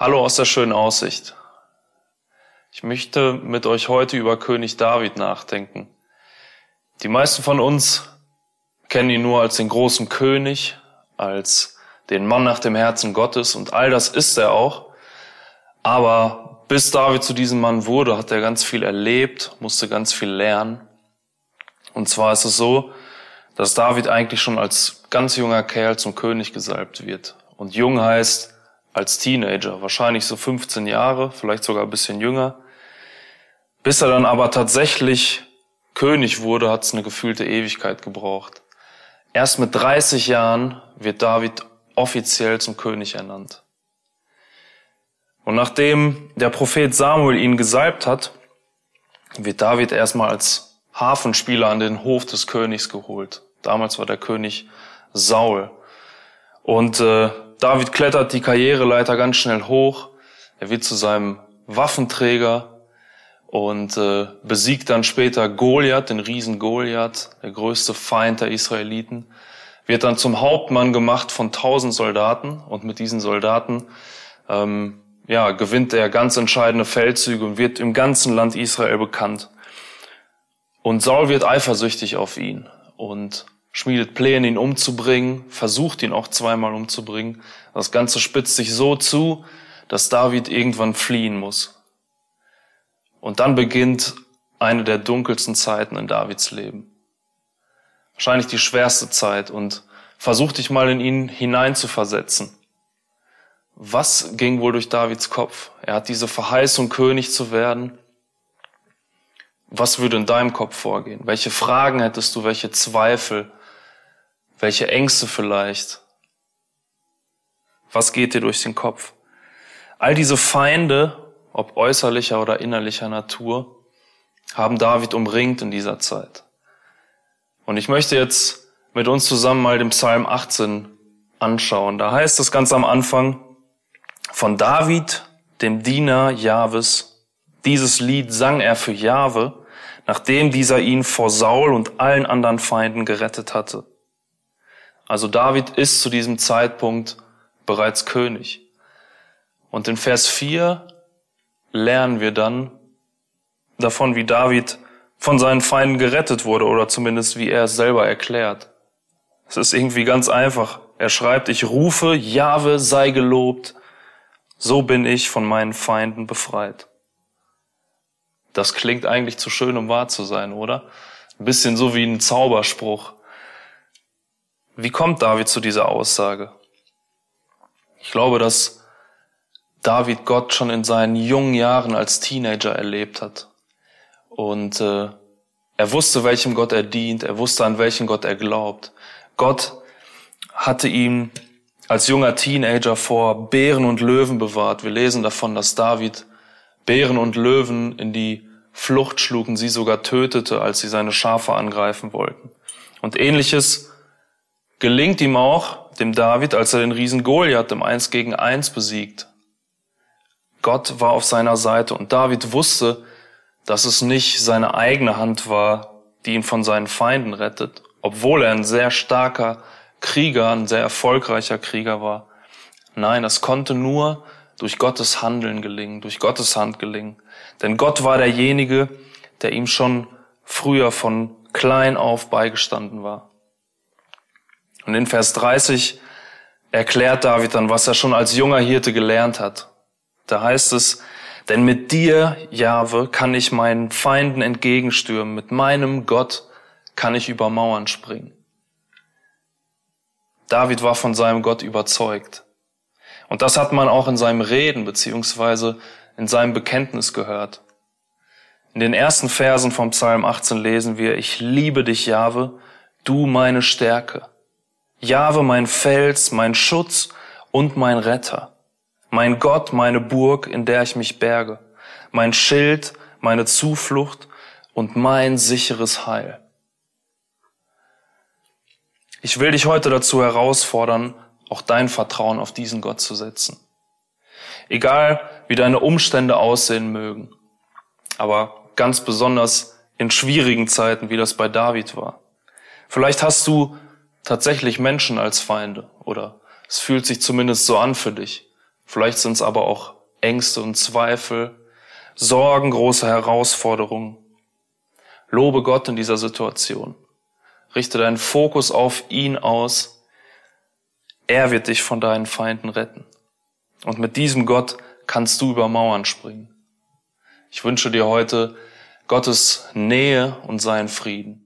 Hallo aus der schönen Aussicht. Ich möchte mit euch heute über König David nachdenken. Die meisten von uns kennen ihn nur als den großen König, als den Mann nach dem Herzen Gottes und all das ist er auch. Aber bis David zu diesem Mann wurde, hat er ganz viel erlebt, musste ganz viel lernen. Und zwar ist es so, dass David eigentlich schon als ganz junger Kerl zum König gesalbt wird. Und jung heißt als Teenager, wahrscheinlich so 15 Jahre, vielleicht sogar ein bisschen jünger. Bis er dann aber tatsächlich König wurde, hat es eine gefühlte Ewigkeit gebraucht. Erst mit 30 Jahren wird David offiziell zum König ernannt. Und nachdem der Prophet Samuel ihn gesalbt hat, wird David erstmal als Hafenspieler an den Hof des Königs geholt. Damals war der König Saul. Und äh, David klettert die Karriereleiter ganz schnell hoch. Er wird zu seinem Waffenträger und äh, besiegt dann später Goliath, den Riesen Goliath, der größte Feind der Israeliten. Wird dann zum Hauptmann gemacht von tausend Soldaten und mit diesen Soldaten ähm, ja, gewinnt er ganz entscheidende Feldzüge und wird im ganzen Land Israel bekannt. Und Saul wird eifersüchtig auf ihn und schmiedet Pläne, ihn umzubringen, versucht ihn auch zweimal umzubringen. Das Ganze spitzt sich so zu, dass David irgendwann fliehen muss. Und dann beginnt eine der dunkelsten Zeiten in Davids Leben. Wahrscheinlich die schwerste Zeit und versuch dich mal in ihn hineinzuversetzen. Was ging wohl durch Davids Kopf? Er hat diese Verheißung, König zu werden. Was würde in deinem Kopf vorgehen? Welche Fragen hättest du? Welche Zweifel? Welche Ängste vielleicht? Was geht dir durch den Kopf? All diese Feinde, ob äußerlicher oder innerlicher Natur, haben David umringt in dieser Zeit. Und ich möchte jetzt mit uns zusammen mal den Psalm 18 anschauen. Da heißt es ganz am Anfang, von David, dem Diener Jahwes, dieses Lied sang er für Jahwe, nachdem dieser ihn vor Saul und allen anderen Feinden gerettet hatte. Also David ist zu diesem Zeitpunkt bereits König. Und in Vers 4 lernen wir dann davon, wie David von seinen Feinden gerettet wurde oder zumindest wie er es selber erklärt. Es ist irgendwie ganz einfach. Er schreibt, ich rufe, Jahwe sei gelobt, so bin ich von meinen Feinden befreit. Das klingt eigentlich zu schön, um wahr zu sein, oder? Ein bisschen so wie ein Zauberspruch. Wie kommt David zu dieser Aussage? Ich glaube, dass David Gott schon in seinen jungen Jahren als Teenager erlebt hat. Und äh, er wusste, welchem Gott er dient, er wusste, an welchen Gott er glaubt. Gott hatte ihm als junger Teenager vor Bären und Löwen bewahrt. Wir lesen davon, dass David Bären und Löwen in die Flucht schlug und sie sogar tötete, als sie seine Schafe angreifen wollten. Und ähnliches gelingt ihm auch, dem David, als er den Riesen Goliath im Eins gegen Eins besiegt. Gott war auf seiner Seite und David wusste, dass es nicht seine eigene Hand war, die ihn von seinen Feinden rettet, obwohl er ein sehr starker Krieger, ein sehr erfolgreicher Krieger war. Nein, das konnte nur durch Gottes Handeln gelingen, durch Gottes Hand gelingen. Denn Gott war derjenige, der ihm schon früher von klein auf beigestanden war. Und in Vers 30 erklärt David dann, was er schon als junger Hirte gelernt hat. Da heißt es, denn mit dir, Jahwe, kann ich meinen Feinden entgegenstürmen, mit meinem Gott kann ich über Mauern springen. David war von seinem Gott überzeugt. Und das hat man auch in seinem Reden beziehungsweise in seinem Bekenntnis gehört. In den ersten Versen vom Psalm 18 lesen wir, ich liebe dich, Jahwe, du meine Stärke. Jahwe mein Fels, mein Schutz und mein Retter, mein Gott, meine Burg, in der ich mich berge, mein Schild, meine Zuflucht und mein sicheres Heil. Ich will dich heute dazu herausfordern, auch dein Vertrauen auf diesen Gott zu setzen. Egal, wie deine Umstände aussehen mögen, aber ganz besonders in schwierigen Zeiten, wie das bei David war. Vielleicht hast du tatsächlich Menschen als Feinde oder es fühlt sich zumindest so an für dich. Vielleicht sind es aber auch Ängste und Zweifel, Sorgen, große Herausforderungen. Lobe Gott in dieser Situation. Richte deinen Fokus auf ihn aus. Er wird dich von deinen Feinden retten. Und mit diesem Gott kannst du über Mauern springen. Ich wünsche dir heute Gottes Nähe und seinen Frieden.